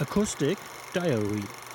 Acoustic Diary.